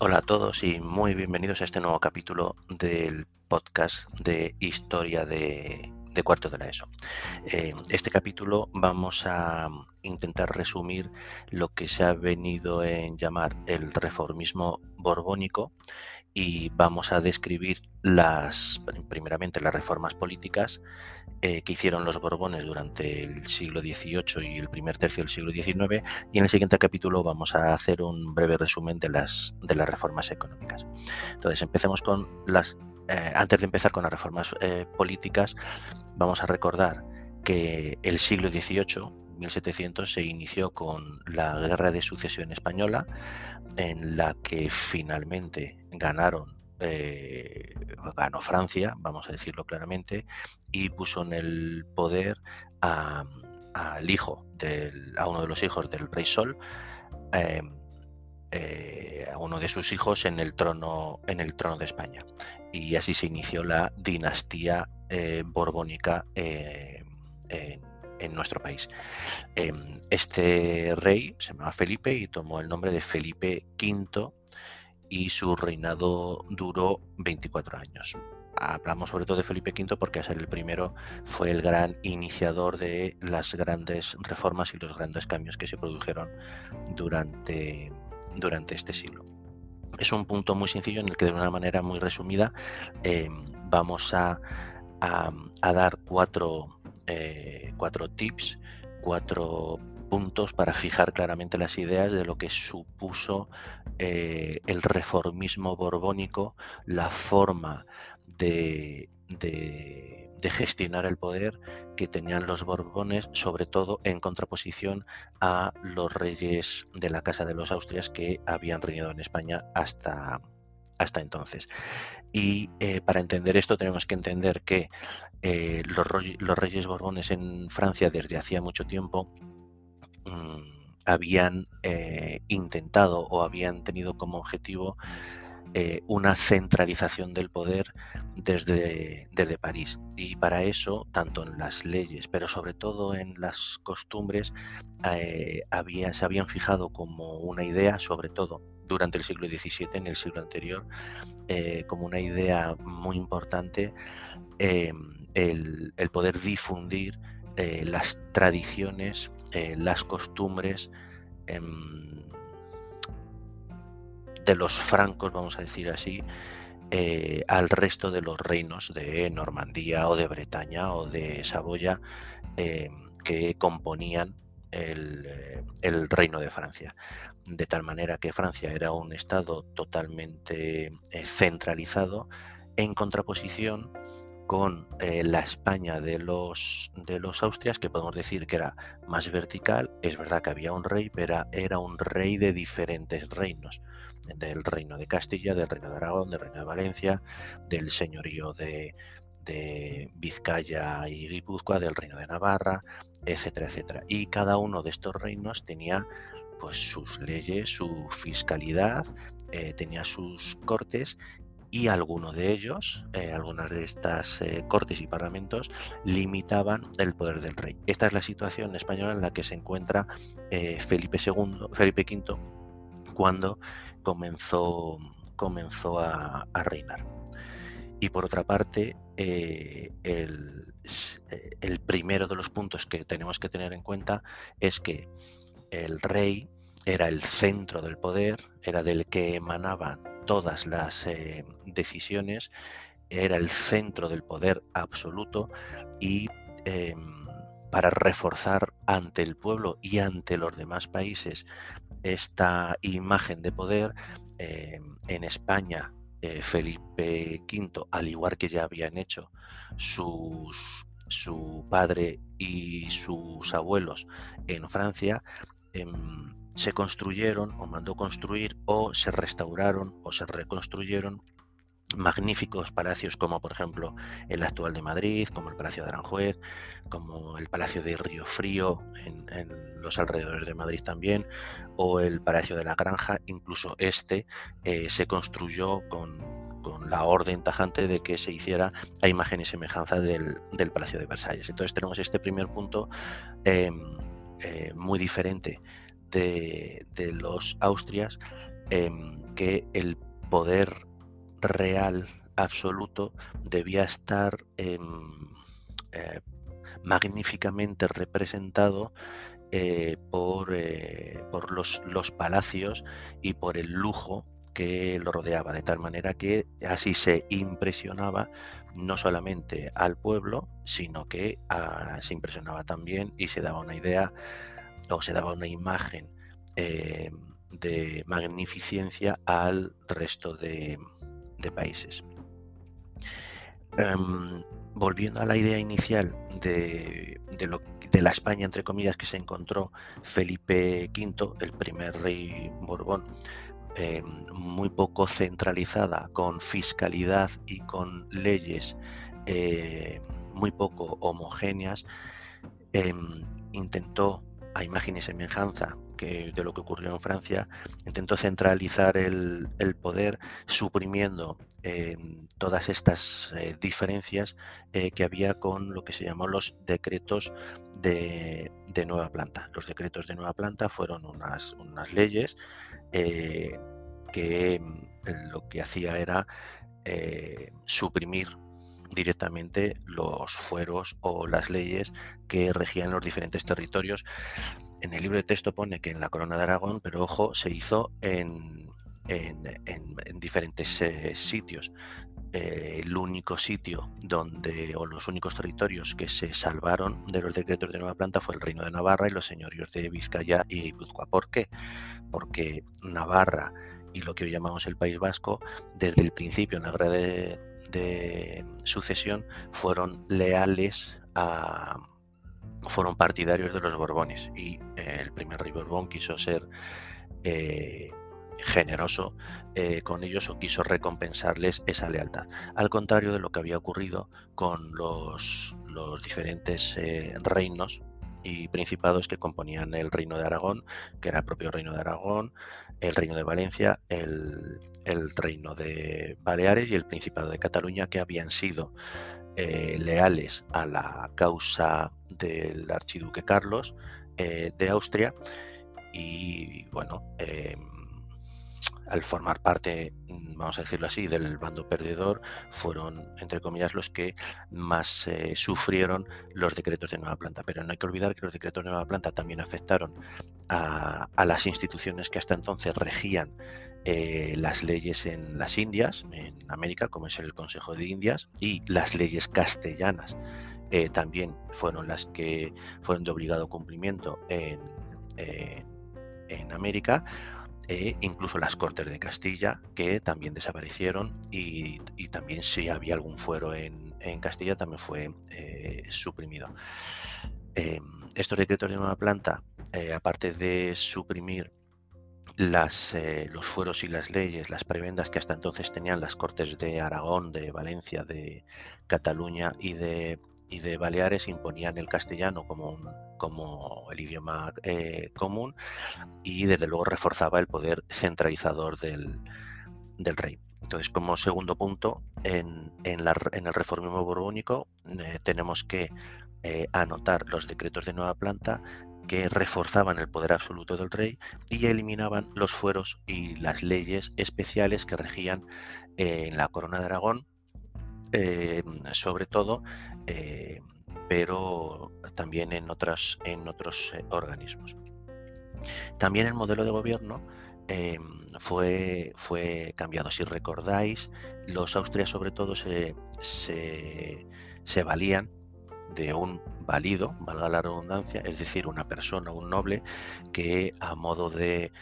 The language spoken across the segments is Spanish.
Hola a todos y muy bienvenidos a este nuevo capítulo del podcast de historia de, cuarto de la ESO. Este capítulo vamos a intentar resumir lo que se ha venido en llamar el reformismo borbónico y vamos a describir las, primeramente, las reformas políticas eh, que hicieron los Borbones durante el siglo XVIII y el primer tercio del siglo XIX y en el siguiente capítulo vamos a hacer un breve resumen de las, de las reformas económicas. Entonces, empecemos con las... Eh, antes de empezar con las reformas eh, políticas, vamos a recordar que el siglo XVIII 1700 se inició con la Guerra de Sucesión Española, en la que finalmente ganaron eh, ganó Francia, vamos a decirlo claramente, y puso en el poder al hijo, del, a uno de los hijos del rey Sol, eh, a uno de sus hijos en el trono, en el trono de España. Y así se inició la dinastía eh, borbónica en, en nuestro país. Este rey se llamaba Felipe y tomó el nombre de Felipe V y su reinado duró 24 años. Hablamos sobre todo de Felipe V porque a ser el primero fue el gran iniciador de las grandes reformas y los grandes cambios que se produjeron durante, durante este siglo. Es un punto muy sencillo en el que de una manera muy resumida em, vamos a, dar cuatro, eh, cuatro tips, cuatro puntos para fijar claramente las ideas de lo que supuso eh, el reformismo borbónico, la forma de, de, gestionar el poder que tenían los borbones, sobre todo en contraposición a los reyes de la Casa de los Austrias que habían reinado en España hasta, hasta entonces. Y eh, para entender esto tenemos que entender que eh, los, los, reyes borbones en Francia desde hacía mucho tiempo Mm, habían eh, intentado o habían tenido como objetivo eh, una centralización del poder desde, desde París. Y para eso, tanto en las leyes, pero sobre todo en las costumbres, eh, se habían fijado como una idea, sobre todo durante el siglo XVII, en el siglo anterior, como una idea muy importante el, poder difundir las tradiciones eh, las costumbres em, de los francos, vamos a decir así, eh, al resto de los reinos de Normandía o de Bretaña o de Saboya em, que componían eh, el, reino de Francia. De tal manera que Francia era un estado totalmente centralizado en contraposición con eh, la España de los, de los Austrias, que podemos decir que era más vertical. Es verdad que había un rey, pero era un rey de diferentes reinos. Del reino de Castilla, del reino de Aragón, del reino de Valencia, del señorío de, de Vizcaya y Guipúzcoa, del reino de Navarra, etcétera, etcétera. Y cada uno de estos reinos tenía pues sus leyes, su fiscalidad, eh, tenía sus cortes y algunos de ellos, eh, algunas de estas eh, cortes y parlamentos, limitaban el poder del rey. Esta es la situación española en la que se encuentra eh, Felipe Felipe V, cuando comenzó, comenzó a, reinar. Y por otra parte, el, el primero de los puntos que tenemos que tener en cuenta es que el rey era el centro del poder, era del que emanaban todas las eh, decisiones, era el centro del poder absoluto y em, para reforzar ante el pueblo y ante los demás países esta imagen de poder, em, en España eh, Felipe V, al igual que ya habían hecho sus, su padre y sus abuelos en Francia, em, se construyeron o mandó construir o se restauraron o se reconstruyeron magníficos palacios como por ejemplo el actual de Madrid, como el Palacio de Aranjuez, como el Palacio de Río Frío en, los alrededores de Madrid también, o el Palacio de la Granja, incluso este eh, se construyó con, la orden tajante de que se hiciera a imagen y semejanza del, Palacio de Versalles. Entonces tenemos este primer punto em, eh, muy diferente de, los Austrias em, que el poder real absoluto debía estar em, eh, magníficamente representado eh, por, eh, por los, los, palacios y por el lujo que lo rodeaba, de tal manera que así se impresionaba no solamente al pueblo, sino que ah, se impresionaba también y se daba una idea o se daba una imagen eh, de magnificencia al resto de, países. Em, volviendo a la idea inicial de, de, la España, entre comillas, que se encontró Felipe V, el primer rey Borbón, em, muy poco centralizada, con fiscalidad y con leyes eh, muy poco homogéneas, em, intentó a imagen y semejanza que de lo que ocurrió en Francia, intentó centralizar el, poder suprimiendo eh, todas estas eh, diferencias eh, que había con lo que se llamó los decretos de, nueva planta. Los decretos de nueva planta fueron unas, unas leyes que mm, lo que hacía era suprimir directamente los fueros o las leyes que regían los diferentes territorios. En el libro de texto pone que en la corona de Aragón, pero ojo, se hizo en, en, diferentes eh, sitios. Eh, el único sitio donde, o los únicos territorios que se salvaron de los decretos de nueva planta fue el Reino de Navarra y los señorios de Vizcaya y Guipúzcoa. ¿Por qué? Porque Navarra y lo que hoy llamamos el País Vasco, desde el principio en la guerra de, sucesión, fueron leales a, fueron partidarios de los Borbones y eh, el primer rey Borbón quiso ser eh, generoso eh, con ellos o quiso recompensarles esa lealtad. Al contrario de lo que había ocurrido con los, los diferentes reinos y principados que componían el reino de Aragón, que era el propio reino de Aragón, el reino de Valencia, el, reino de Baleares y el principado de Cataluña, que habían sido eh, leales a la causa del archiduque Carlos eh, de Austria y bueno, em, al formar parte, vamos a decirlo así, del bando perdedor, fueron, entre comillas, los que más eh, sufrieron los decretos de nueva planta. Pero no hay que olvidar que los decretos de nueva planta también afectaron a, las instituciones que hasta entonces regían eh, las leyes en las Indias, en América, como es el Consejo de Indias, y las leyes castellanas. Eh, también fueron las que fueron de obligado cumplimiento en, en América, e incluso las Cortes de Castilla, que también desaparecieron y, también si había algún fuero en, Castilla también fue eh, suprimido. Em, estos decretos de nueva planta, eh, aparte de suprimir las, eh, los fueros y las leyes, las prebendas que hasta entonces tenían las Cortes de Aragón, de Valencia, de Cataluña y de, Baleares imponían el castellano como, un, como el idioma eh, común y desde luego reforzaba el poder centralizador del, rey. Entonces, como segundo punto, en, en, el reformismo borbónico tenemos que eh, anotar los decretos de nueva planta que reforzaban el poder absoluto del rey y eliminaban los fueros y las leyes especiales que regían en la corona de Aragón, sobre todo eh, pero también en, en otros eh, organismos. También el modelo de gobierno fue, fue cambiado. Si recordáis, los austrias sobre todo se, se, valían de un válido, valga la redundancia, es decir, una persona, un noble, que a modo de,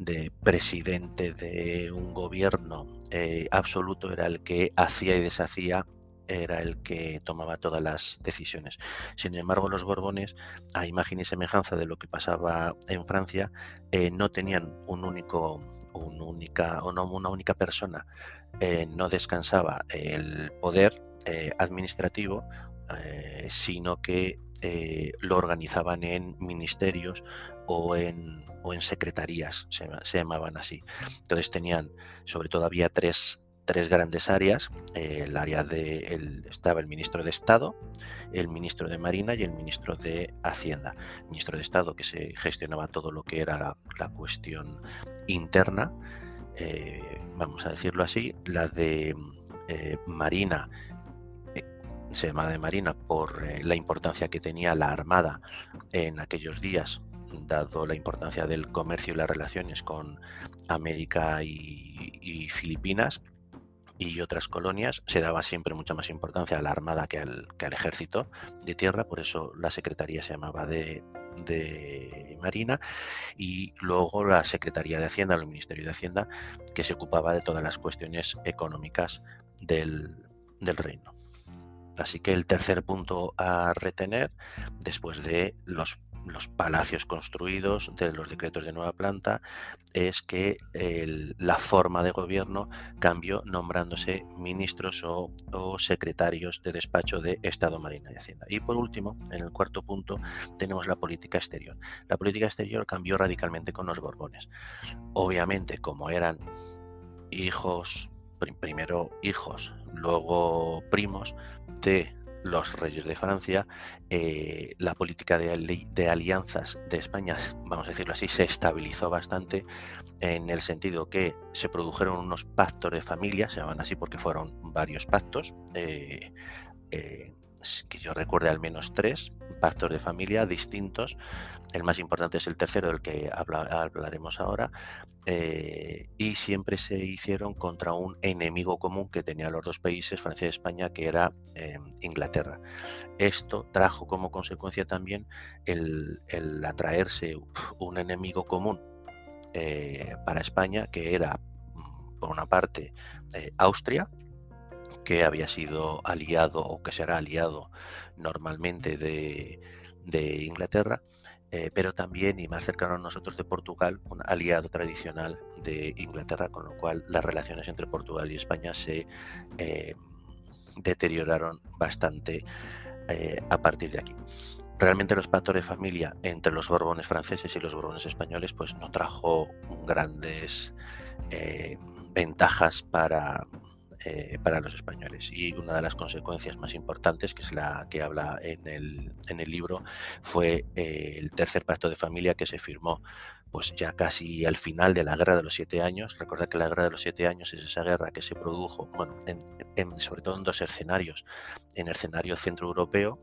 de presidente de un gobierno eh, absoluto era el que hacía y deshacía era el que tomaba todas las decisiones. Sin embargo, los Borbones, a imagen y semejanza de lo que pasaba en Francia, eh, no tenían un único, un única, no, una única persona, eh, no descansaba el poder administrativo, sino que lo organizaban en ministerios o en, o en secretarías, se, llamaban así. Entonces tenían, sobre todo había tres tres grandes áreas. el área de estaba el ministro de Estado, el ministro de Marina y el ministro de Hacienda. El ministro de Estado que se gestionaba todo lo que era la, cuestión interna vamos a decirlo así, la de Marina se llama de Marina por la importancia que tenía la Armada en aquellos días, dado la importancia del comercio y las relaciones con América y Filipinas y otras colonias, se daba siempre mucha más importancia a la armada que al, ejército de tierra, por eso la secretaría se llamaba de, Marina y luego la Secretaría de Hacienda, el Ministerio de Hacienda, que se ocupaba de todas las cuestiones económicas del reino. Así que el tercer punto a retener, después de los palacios construidos de los decretos de nueva planta es que la forma de gobierno cambió nombrándose ministros o, secretarios de despacho de Estado, Marina y Hacienda. Y por último, en el cuarto punto, tenemos la política exterior. La política exterior cambió radicalmente con los Borbones. Obviamente, como eran hijos, primero hijos, luego primos de los reyes de Francia, eh, la política de, alianzas de España, vamos a decirlo así, se estabilizó bastante en el sentido que se produjeron unos pactos de familia, se llaman así porque fueron varios pactos, eh, eh, que yo recuerde al menos tres pactos de familia distintos. El más importante es el tercero, del que hablaremos ahora. Eh, y siempre se hicieron contra un enemigo común que tenían los dos países, Francia y España, que era em, Inglaterra. Esto trajo como consecuencia también el, atraerse un enemigo común eh, para España, que era, mm, por una parte, eh, Austria, que había sido aliado o que será aliado normalmente de, Inglaterra, eh, pero también y más cercano a nosotros de Portugal, un aliado tradicional de Inglaterra, con lo cual las relaciones entre Portugal y España se eh, deterioraron bastante eh, a partir de aquí. Realmente los pactos de familia entre los borbones franceses y los borbones españoles pues no trajo grandes ventajas para, eh, para los españoles. Y una de las consecuencias más importantes, que es la que habla en el, en el libro, fue eh, el tercer pacto de familia que se firmó pues ya casi al final de la Guerra de los Siete Años. Recordad que la Guerra de los Siete Años es esa guerra que se produjo, bueno, sobre todo en dos escenarios. En el escenario centroeuropeo,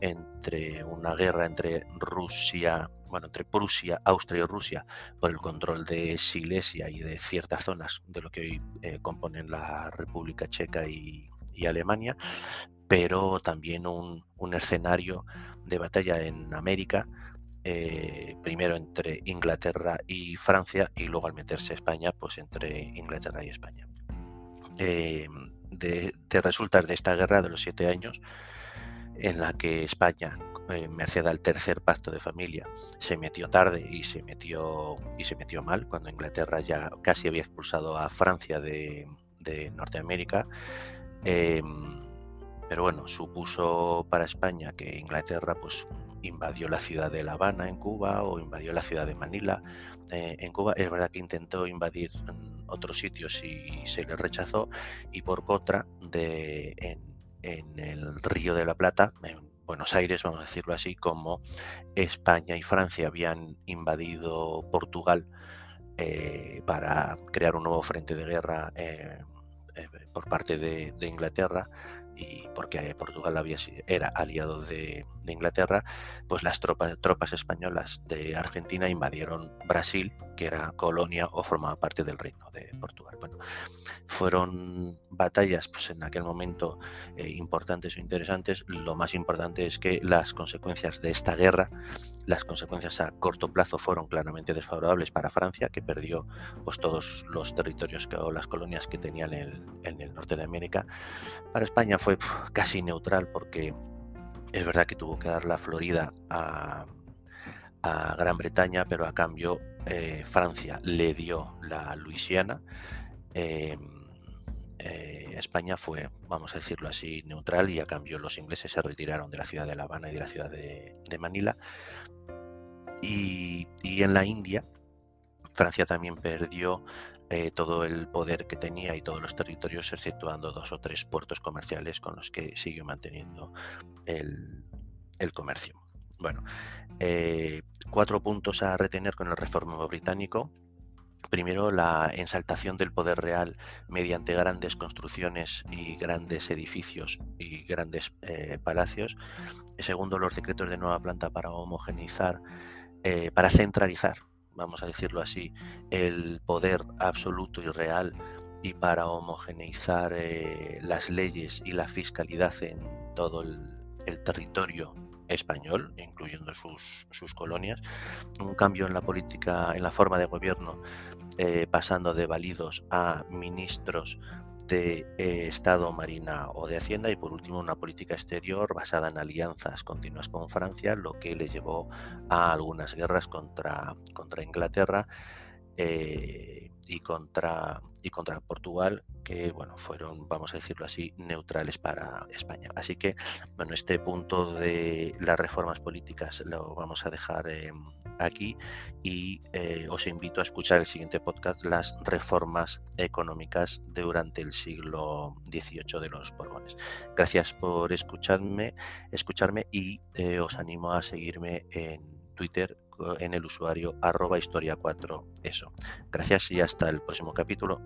entre una guerra entre Rusia, bueno, entre Prusia, Austria y Rusia por el control de Silesia y de ciertas zonas de lo que hoy eh, componen la República Checa y, Alemania, pero también un, escenario de batalla en América, eh, primero entre Inglaterra y Francia y luego al meterse España, pues entre Inglaterra y España. Eh, de, de resultas de esta guerra de los siete años, en la que España, eh, merced al tercer pacto de familia, se metió tarde y se metió, y se metió mal, cuando Inglaterra ya casi había expulsado a Francia de, Norteamérica. Em, pero bueno, supuso para España que Inglaterra pues invadió la ciudad de La Habana en Cuba o invadió la ciudad de Manila eh, en Cuba. Es verdad que intentó invadir mm, otros sitios y se le rechazó y por contra de en en el Río de la Plata, en Buenos Aires, vamos a decirlo así, como España y Francia habían invadido Portugal eh, para crear un nuevo frente de guerra eh, eh, por parte de, Inglaterra y porque Portugal era aliado de, Inglaterra, pues las tropas, tropas españolas de Argentina invadieron Brasil, que era colonia o formaba parte del reino de Portugal. Bueno, fueron batallas pues, en aquel momento eh, importantes o interesantes. Lo más importante es que las consecuencias de esta guerra, las consecuencias a corto plazo fueron claramente desfavorables para Francia, que perdió pues, todos los territorios o las colonias que tenía en el, en el norte de América. Para España fue casi neutral porque es verdad que tuvo que dar la Florida a, Gran Bretaña, pero a cambio eh, Francia le dio la Luisiana. Em, eh, España fue, vamos a decirlo así, neutral y a cambio los ingleses se retiraron de la ciudad de La Habana y de la ciudad de, Manila. Y, en la India, Francia también perdió eh, todo el poder que tenía y todos los territorios, exceptuando dos o tres puertos comerciales con los que siguió manteniendo el, comercio. Bueno, eh, cuatro puntos a retener con el reformismo británico primero la ensaltación del poder real mediante grandes construcciones y grandes edificios y grandes eh, palacios. Segundo, los decretos de nueva planta para homogeneizar, para centralizar, vamos a decirlo así, el poder absoluto y real y para homogeneizar eh, las leyes y la fiscalidad en todo el, territorio español, incluyendo sus, sus, colonias, un cambio en la política, en la forma de gobierno eh, pasando de válidos a ministros de eh, Estado, Marina o de Hacienda y por último una política exterior basada en alianzas continuas con Francia, lo que le llevó a algunas guerras contra, contra Inglaterra eh, y contra y contra Portugal, que bueno, fueron, vamos a decirlo así, neutrales para España. Así que, bueno, este punto de las reformas políticas lo vamos a dejar eh, aquí y eh, os invito a escuchar el siguiente podcast, las reformas económicas durante el siglo XVIII de los Borbones. Gracias por escucharme, escucharme y os animo a seguirme en Twitter en el usuario arroba historia 4 eso. Gracias y hasta el próximo capítulo.